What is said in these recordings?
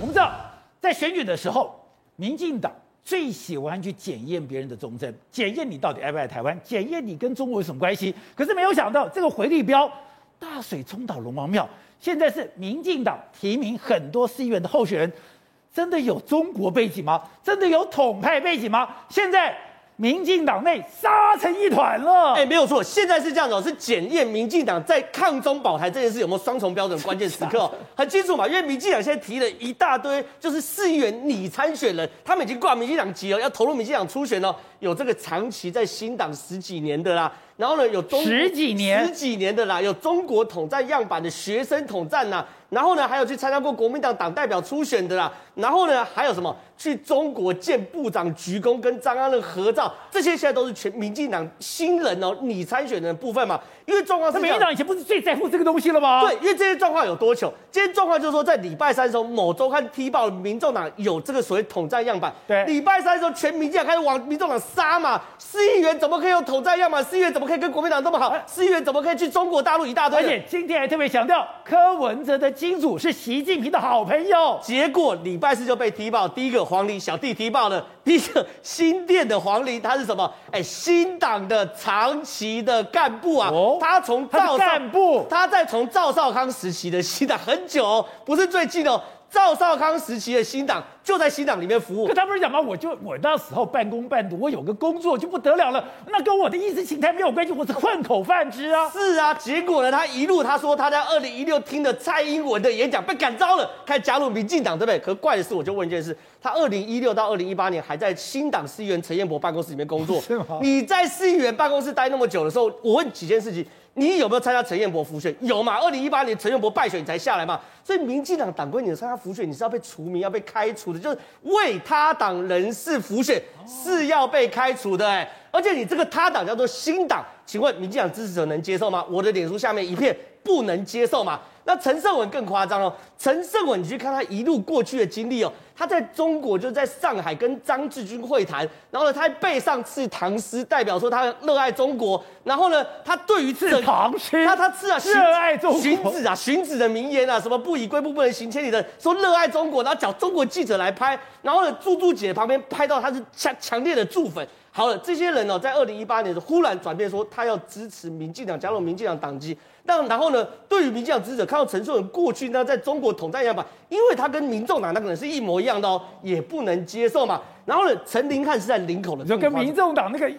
我们知道在选举的时候，民进党最喜欢去检验别人的忠贞，检验你到底爱不爱台湾，检验你跟中国有什么关系。可是没有想到，这个回力标大水冲倒龙王庙，现在是民进党提名很多市议员的候选人，真的有中国背景吗？真的有统派背景吗？现在。民进党内杀成一团了，哎，没有错，现在是这样子哦，是检验民进党在抗中保台这件事有没有双重标准关键时刻哦，很清楚嘛，因为民进党现在提了一大堆，就是市议员拟参选人，他们已经挂民进党籍了，要投入民进党初选了，有这个长期在新党十几年的啦，然后呢，有中十几年十几年的啦，有中国统战样板的学生统战呐，然后呢，还有去参加过国民党党代表初选的啦，然后呢，还有什么？去中国见部长鞠躬，跟张安乐合照，这些现在都是全民进党新人哦，你参选的部分嘛。因为状况是，民进党以前不是最在乎这个东西了吗？对，因为这些状况有多糗。今天状况就是说，在礼拜三的时候，某周刊踢爆民众党有这个所谓统战样板。对，礼拜三的时候，全民进党开始往民众党杀嘛。市议员怎么可以有统战样板？市议员怎么可以跟国民党这么好？市议员怎么可以去中国大陆一大堆？而且今天还特别强调，柯文哲的金主是习近平的好朋友。结果礼拜四就被踢爆，第一个黄玲小弟踢。踢爆了，第一个新店的黄玲，他是什么？哎，新党的长期的干部啊，哦、他从赵干部，他在从赵少康时期的 西党很久、哦，不是最近哦。赵少康时期的新党就在新党里面服务，可他不是讲吗？我就我那时候半工半读，我有个工作就不得了了，那跟我的意识形态没有关系，我是混口饭吃啊。是啊，结果呢，他一路他说他在二零一六听的蔡英文的演讲被感召了，开始加入民进党，对不对？可怪的是，我就问一件事，他二零一六到二零一八年还在新党市议员陈彦博办公室里面工作，是吗？你在市议员办公室待那么久的时候，我问几件事情。你有没有参加陈彦博浮选？有嘛？二零一八年陈彦博败选，你才下来嘛？所以民进党党规，你参加浮选，你是要被除名、要被开除的，就是为他党人士浮选是要被开除的、欸。哎，而且你这个他党叫做新党，请问民进党支持者能接受吗？我的脸书下面一片不能接受吗？那陈胜文更夸张哦，陈胜文，你去看他一路过去的经历哦，他在中国就在上海跟张志军会谈，然后呢，他还背上刺唐诗，代表说他热爱中国。然后呢，他对于刺唐诗，他他刺啊，热爱中国，荀子啊，荀子的名言啊，什么不以归步，不能行千里的，说热爱中国，然后找中国记者来拍，然后呢，朱朱姐旁边拍到他是强强烈的助粉。好了，这些人呢，在二零一八年的忽然转变，说他要支持民进党，加入民进党党籍。但然后呢，对于民进党支持者，看到陈胜文过去呢在中国统战样板，因为他跟民众党那个人是一模一样的哦，也不能接受嘛。然后呢，陈林汉是在林口的，就跟民众党那个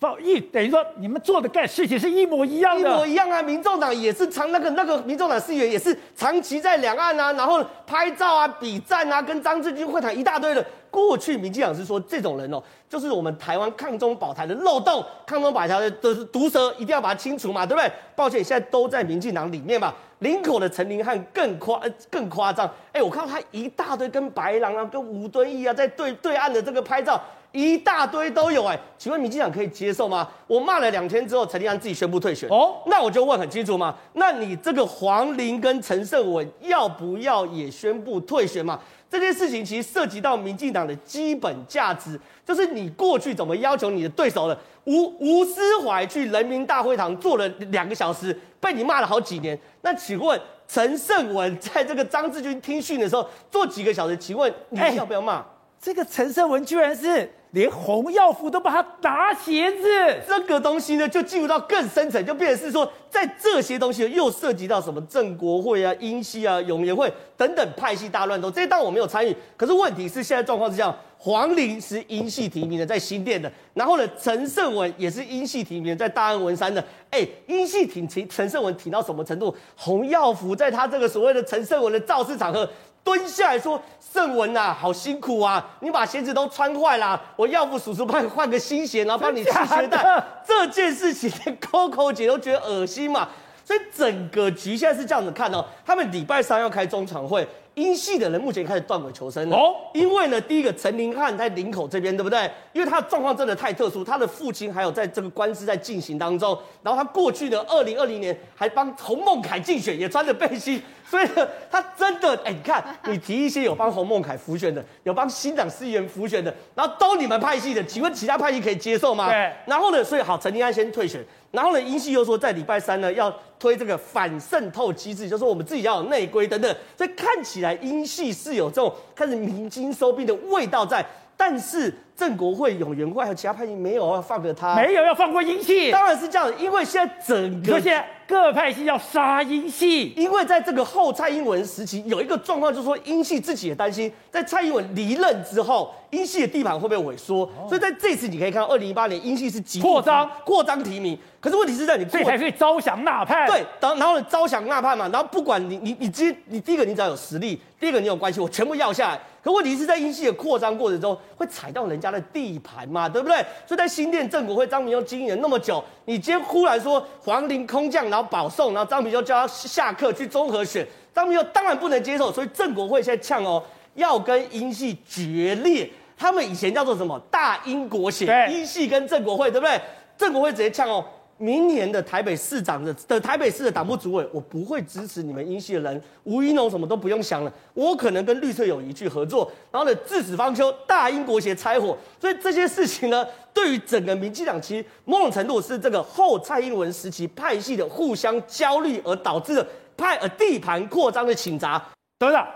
放一等于说你们做的干事情是一模一样的，一模一样啊。民众党也是长那个那个民众党市议员也是长期在两岸啊，然后拍照啊、比赞啊，跟张志军会谈一大堆的。过去民进党是说这种人哦，就是我们台湾抗中保台的漏洞，抗中保台的的毒蛇，一定要把它清除嘛，对不对？抱歉，现在都在民进党里面嘛。林口的陈林汉更夸更夸张，哎，我看到他一大堆跟白狼啊、跟吴敦义啊在对对岸的这个拍照，一大堆都有，哎，请问民进党可以接受吗？我骂了两天之后，陈林汉自己宣布退选，哦，那我就问很清楚嘛，那你这个黄玲跟陈胜文要不要也宣布退选嘛？这件事情其实涉及到民进党的基本价值，就是你过去怎么要求你的对手的。吴吴思怀去人民大会堂坐了两个小时，被你骂了好几年。那请问陈胜文在这个张志军听训的时候坐几个小时？请问你要不要骂？这个陈胜文居然是。连洪耀福都把他打鞋子，这个东西呢，就进入到更深层，就变成是说，在这些东西又涉及到什么正国会啊、英系啊、永联会等等派系大乱斗。这些当然我没有参与，可是问题是现在状况是这样：黄玲是英系提名的，在新店的；然后呢，陈胜文也是英系提名的，在大安文山的。哎，英系挺陈陈胜文挺到什么程度？洪耀福在他这个所谓的陈胜文的造势场合。蹲下来说：“胜文呐，好辛苦啊！你把鞋子都穿坏了，我要不叔叔帮你换个新鞋，然后帮你系鞋带。这件事情连 Coco 姐都觉得恶心嘛。所以整个局现在是这样子看哦，他们礼拜三要开中场会。”英系的人目前开始断尾求生了哦，因为呢，第一个陈林汉在林口这边，对不对？因为他的状况真的太特殊，他的父亲还有在这个官司在进行当中，然后他过去的二零二零年还帮洪孟凯竞选，也穿着背心，所以呢，他真的，哎，你看，你提一些有帮洪孟凯浮选的，有帮新党市议员浮选的，然后都你们派系的，请问其他派系可以接受吗？对，然后呢，所以好，陈林汉先退选。然后呢，英系又说在礼拜三呢要推这个反渗透机制，就是说我们自己要有内规等等，所以看起来。来英系是有这种开始鸣金收兵的味道在，但是。正国会、永元会还有其他派系没有要放过他，没有要放过英系，当然是这样，因为现在整个现在各派系要杀英系，因为在这个后蔡英文时期有一个状况，就是说英系自己也担心，在蔡英文离任之后，英系的地盘会不会萎缩？哦、所以在这次你可以看到，二零一八年英系是扩张。扩张提名，可是问题是在你这才可以招降纳叛，对，然后然后招降纳叛嘛，然后不管你你你第你第一个你只要有实力，第二个你有关系，我全部要下来。可问题是在英系的扩张过程中会踩到人家的地盘嘛，对不对？所以在新店正国会，张明又经营了那么久，你今天忽然说黄陵空降，然后保送，然后张明又叫他下课去综合选，张明又当然不能接受，所以正国会现在呛哦，要跟英系决裂。他们以前叫做什么大英国协，英系跟正国会，对不对？正国会直接呛哦。明年的台北市长的的台北市的党部主委，我不会支持你们英系的人，吴怡农什么都不用想了，我可能跟绿色友谊去合作，然后呢，至死方休，大英国协拆伙，所以这些事情呢，对于整个民进党其实某种程度是这个后蔡英文时期派系的互相焦虑而导致的派呃地盘扩张的倾轧。董事长，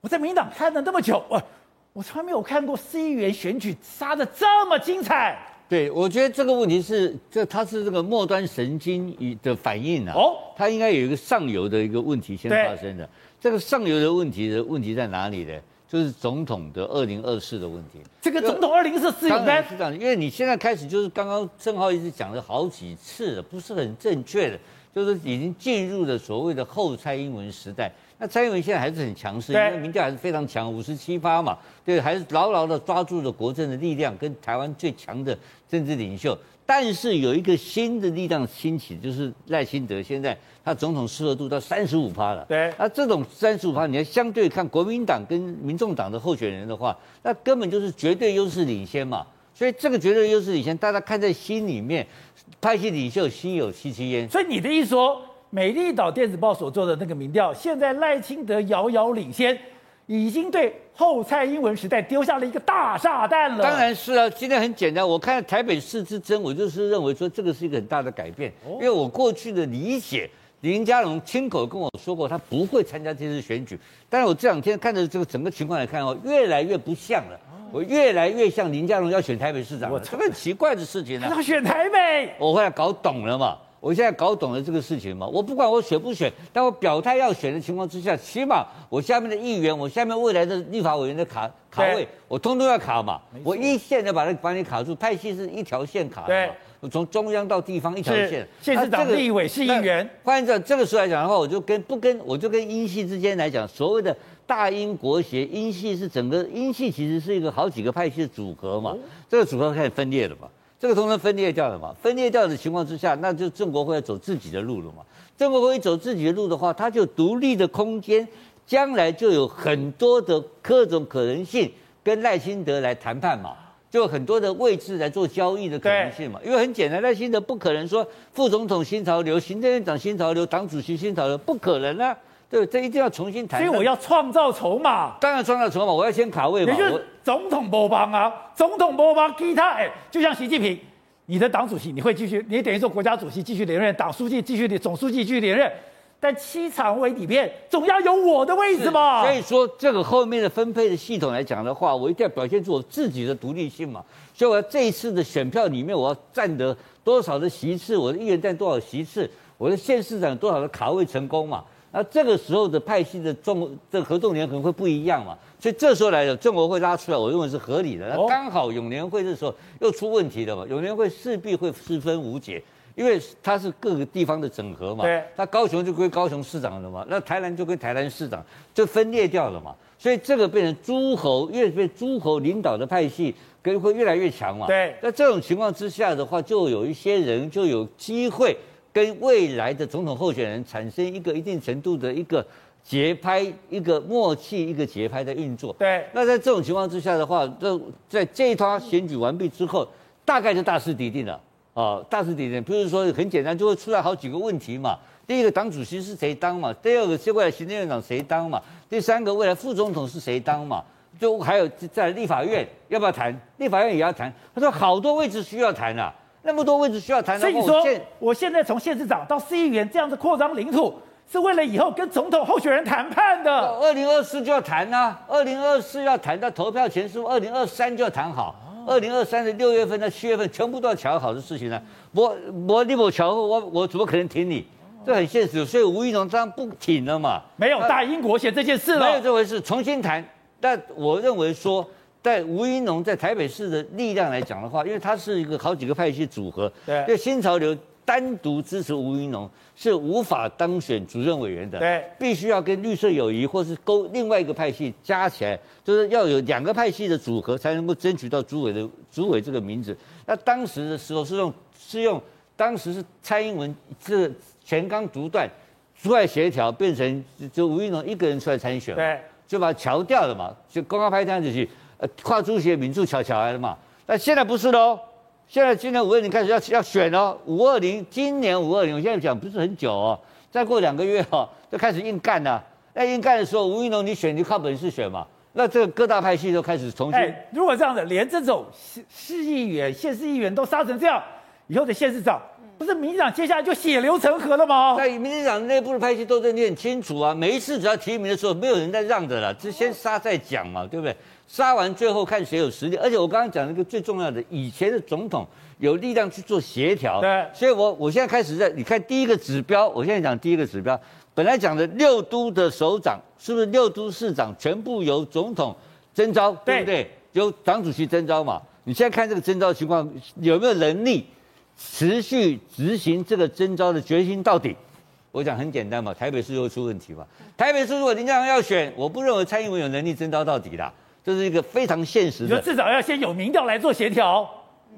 我在民进党看了那么久，我我从来没有看过市议员选举杀的这么精彩。对，我觉得这个问题是，这它是这个末端神经的反应啊。哦，它应该有一个上游的一个问题先发生的。这个上游的问题的问题在哪里呢？就是总统的二零二四的问题。这个总统二零二四当然是这样，因为你现在开始就是刚刚正皓一直讲了好几次了，不是很正确的，就是已经进入了所谓的后蔡英文时代。那蔡英文现在还是很强势，因为民调还是非常强，五十七趴嘛，对，还是牢牢的抓住了国政的力量跟台湾最强的政治领袖。但是有一个新的力量兴起，就是赖清德，现在他总统适合度到三十五趴了。对，那这种三十五趴，你要相对看国民党跟民众党的候选人的话，那根本就是绝对优势领先嘛。所以这个绝对优势领先，大家看在心里面，派系领袖心有戚戚焉。所以你的意思说？美丽岛电子报所做的那个民调，现在赖清德遥遥领先，已经对后蔡英文时代丢下了一个大炸弹了。当然是啊，今天很简单，我看台北市之争，我就是认为说这个是一个很大的改变，因为我过去的理解，林佳龙亲口跟我说过，他不会参加这次选举。但是我这两天看着这个整个情况来看哦，越来越不像了，我越来越像林佳龙要选台北市长我，这个奇怪的事情呢。他选台北，我后来搞懂了嘛。我现在搞懂了这个事情嘛，我不管我选不选，但我表态要选的情况之下，起码我下面的议员，我下面未来的立法委员的卡卡位，我通通要卡嘛。我一线的把它把你卡住，派系是一条线卡的嘛。我从中央到地方一条线。县市长、立委、是议员。换言之这个时候来讲的话，我就跟不跟我就跟英系之间来讲，所谓的大英国协，英系是整个英系其实是一个好几个派系的组合嘛，这个组合开始分裂了嘛。这个通通分裂掉了嘛？分裂掉的情况之下，那就郑国辉要走自己的路了嘛？郑国辉走自己的路的话，他就独立的空间，将来就有很多的各种可能性跟赖清德来谈判嘛，就有很多的位置来做交易的可能性嘛。因为很简单，赖清德不可能说副总统新潮流、行政院长新潮流、党主席新潮流，不可能啊。对，这一定要重新谈。所以我要创造筹码。当然创造筹码，我要先卡位嘛。也就是总统不帮啊，总统不帮，其他哎，就像习近平，你的党主席你会继续，你等于说国家主席继续连任，党书记继续连，总书记继续连任，但七常委里面总要有我的位置嘛。所以说，这个后面的分配的系统来讲的话，我一定要表现出我自己的独立性嘛。所以我要这一次的选票里面，我要占得多少的席次，我的议员占多少席次，我的县市长多少的卡位成功嘛。那这个时候的派系的重这个合纵连可能会不一样嘛，所以这时候来的中国会拉出来，我认为是合理的。那刚好永联会这时候又出问题了嘛，永联会势必会四分五解，因为它是各个地方的整合嘛。对。那高雄就归高雄市长了嘛，那台南就归台南市长，就分裂掉了嘛。所以这个变成诸侯，越被诸侯领导的派系跟会越来越强嘛。对。那这种情况之下的话，就有一些人就有机会。跟未来的总统候选人产生一个一定程度的一个节拍、一个默契、一个节拍的运作。对。那在这种情况之下的话，这在这一趟选举完毕之后，大概就大势已定了啊，大势已定。比如说很简单，就会出来好几个问题嘛。第一个，党主席是谁当嘛？第二个，是未来行政院长谁当嘛？第三个，未来副总统是谁当嘛？就还有在立法院要不要谈？立法院也要谈。他说好多位置需要谈啊。那么多位置需要谈，所以你说我现在从县市长到市议员这样子扩张领土，是为了以后跟总统候选人谈判的。二零二四就要谈啊，二零二四要谈到投票前是二零二三就要谈好，二零二三的六月份到七月份全部都要乔好的事情呢、啊。我我你不乔，我我怎么可能挺你？这很现实，所以吴怡农当然不挺了嘛。没有大英国写这件事了，没有这回事，重新谈。但我认为说，在吴云龙在台北市的力量来讲的话，因为他是一个好几个派系组合，对，新潮流单独支持吴云龙是无法当选主任委员的，对，必须要跟绿色友谊或是勾另外一个派系加起来，就是要有两个派系的组合才能够争取到主委的主委这个名字。那当时的时候是用是用，当时是蔡英文这全刚独断出来协调，变成就吴云龙一个人出来参选，对。就把它乔掉了嘛，就公开拍这样子去，呃，跨足协民主桥桥来了嘛。但现在不是喽，现在今年五二零开始要要选哦，五二零今年五二零，我现在讲不是很久哦，再过两个月哦，就开始硬干了。那硬干的时候，吴怡农你选你就靠本事选嘛，那这个各大派系都开始重新。如果这样子，连这种市市议员、县市议员都杀成这样，以后的县市长。不是民进党接下来就血流成河了吗？在民进党内部的派系斗争你很清楚啊，每一次只要提名的时候，没有人在让的了，就先杀再讲嘛，对不对？杀完最后看谁有实力。而且我刚刚讲了一个最重要的，以前的总统有力量去做协调，对。所以我我现在开始在你看第一个指标，我现在讲第一个指标，本来讲的六都的首长是不是六都市长全部由总统征召，对不对？由党主席征召嘛。你现在看这个征召情况有没有能力？持续执行这个征召的决心到底，我讲很简单嘛，台北市又出问题嘛。台北市如果林佳龙要选，我不认为蔡英文有能力征召到底的，这是一个非常现实的。就至少要先有民调来做协调，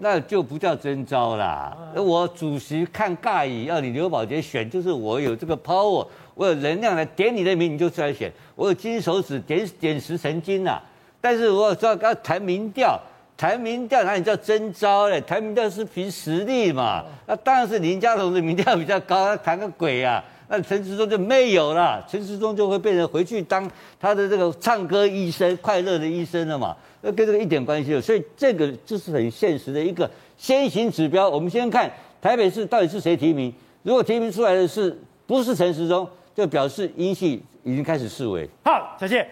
那就不叫征召啦。我主席看尬意，要你刘宝杰选，就是我有这个 power，我有能量来点你的名，你就出来选。我有金手指点点石成金呐、啊。但是我说要谈民调。谈民调哪里叫征招嘞？谈民调是凭实力嘛。那当然是林佳龙的民调比较高，他谈个鬼啊！那陈时中就没有了，陈时中就会变成回去当他的这个唱歌医生、快乐的医生了嘛。那跟这个一点关系没有。所以这个就是很现实的一个先行指标。我们先看台北市到底是谁提名。如果提名出来的是不是陈时中，就表示英系已经开始示威。好，小谢，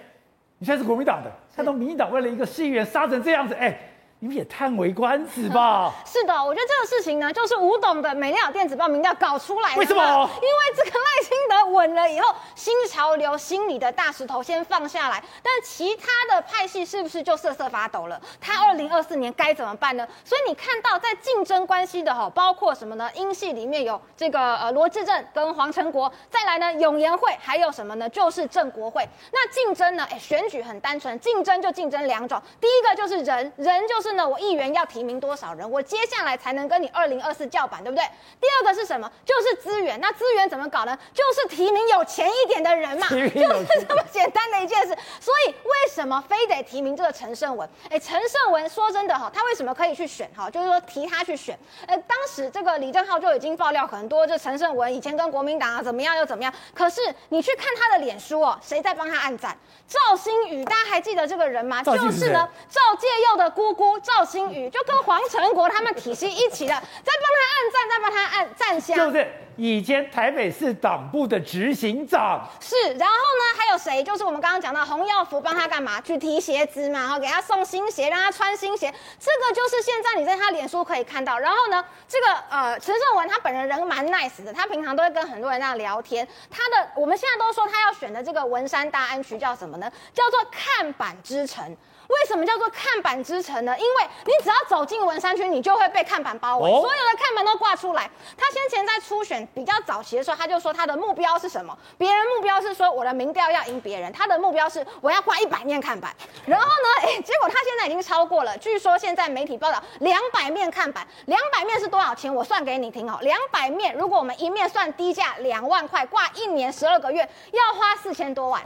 你现在是国民党的，看到民进党为了一个市议员杀成这样子，哎。你们也叹为观止吧？是的，我觉得这个事情呢，就是吴董的美丽岛电子报民调搞出来的。为什么？因为这个赖清德稳了以后，新潮流心里的大石头先放下来，但其他的派系是不是就瑟瑟发抖了？他二零二四年该怎么办呢？所以你看到在竞争关系的哈，包括什么呢？英系里面有这个呃罗志正跟黄成国，再来呢永延会，还有什么呢？就是郑国会。那竞争呢？哎，选举很单纯，竞争就竞争两种，第一个就是人，人就是。那我议员要提名多少人，我接下来才能跟你二零二四叫板，对不对？第二个是什么？就是资源。那资源怎么搞呢？就是提名有钱一点的人嘛，就是这么简单的一件事。所以为什么非得提名这个陈胜文？哎，陈胜文说真的哈，他为什么可以去选？哈，就是说提他去选。呃，当时这个李正浩就已经爆料很多，就陈胜文以前跟国民党啊怎么样又怎么样。可是你去看他的脸书哦，谁在帮他按赞？赵新宇，大家还记得这个人吗？就是呢，赵介佑的姑姑。赵新宇就跟黄成国他们体系一起的，在帮他按赞，在帮他按赞香。就是以前台北市党部的执行长。是，然后呢，还有谁？就是我们刚刚讲到洪耀福帮他干嘛？去提鞋子嘛，然后给他送新鞋，让他穿新鞋。这个就是现在你在他脸书可以看到。然后呢，这个呃陈胜文他本人人蛮 nice 的，他平常都会跟很多人那样聊天。他的我们现在都说他要选的这个文山大安区叫什么呢？叫做看板之城。为什么叫做看板之城呢？因为你只要走进文山区，你就会被看板包围，哦、所有的看板都挂出来。他先前在初选比较早期的时候，他就说他的目标是什么？别人目标是说我的民调要赢别人，他的目标是我要挂一百面看板。然后呢，哎，结果他现在已经超过了。据说现在媒体报道，两百面看板，两百面是多少钱？我算给你听哦。两百面，如果我们一面算低价两万块，挂一年十二个月，要花四千多万。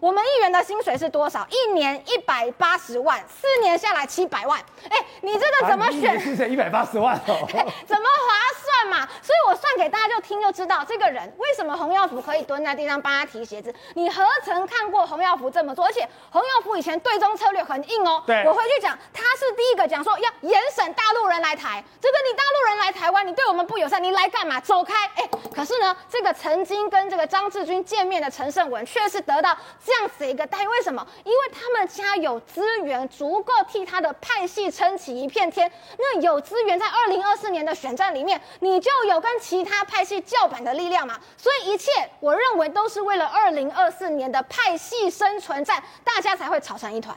我们议员的薪水是多少？一年一百八十万，四年下来七百万。哎，你这个怎么选？薪水一百八十万哦，怎么划算嘛？所以我算给大家就听就知道，这个人为什么洪耀福可以蹲在地上帮他提鞋子？你何曾看过洪耀福这么做？而且洪耀福以前对中策略很硬哦。对，我回去讲，他是第一个讲说要严审大陆人来台，这个你大陆人来台湾，你对我们不友善，你来干嘛？走开！哎，可是呢，这个曾经跟这个张志军见面的陈胜文却是得到这样子一个待遇，为什么？因为他们家有资源，足够替他的派系撑起一片天。那有资源，在二零二四年的选战里面，你就有跟其他派系叫板的力量嘛。所以一切，我认为都是为了二零二四年的派系生存战，大家才会吵成一团。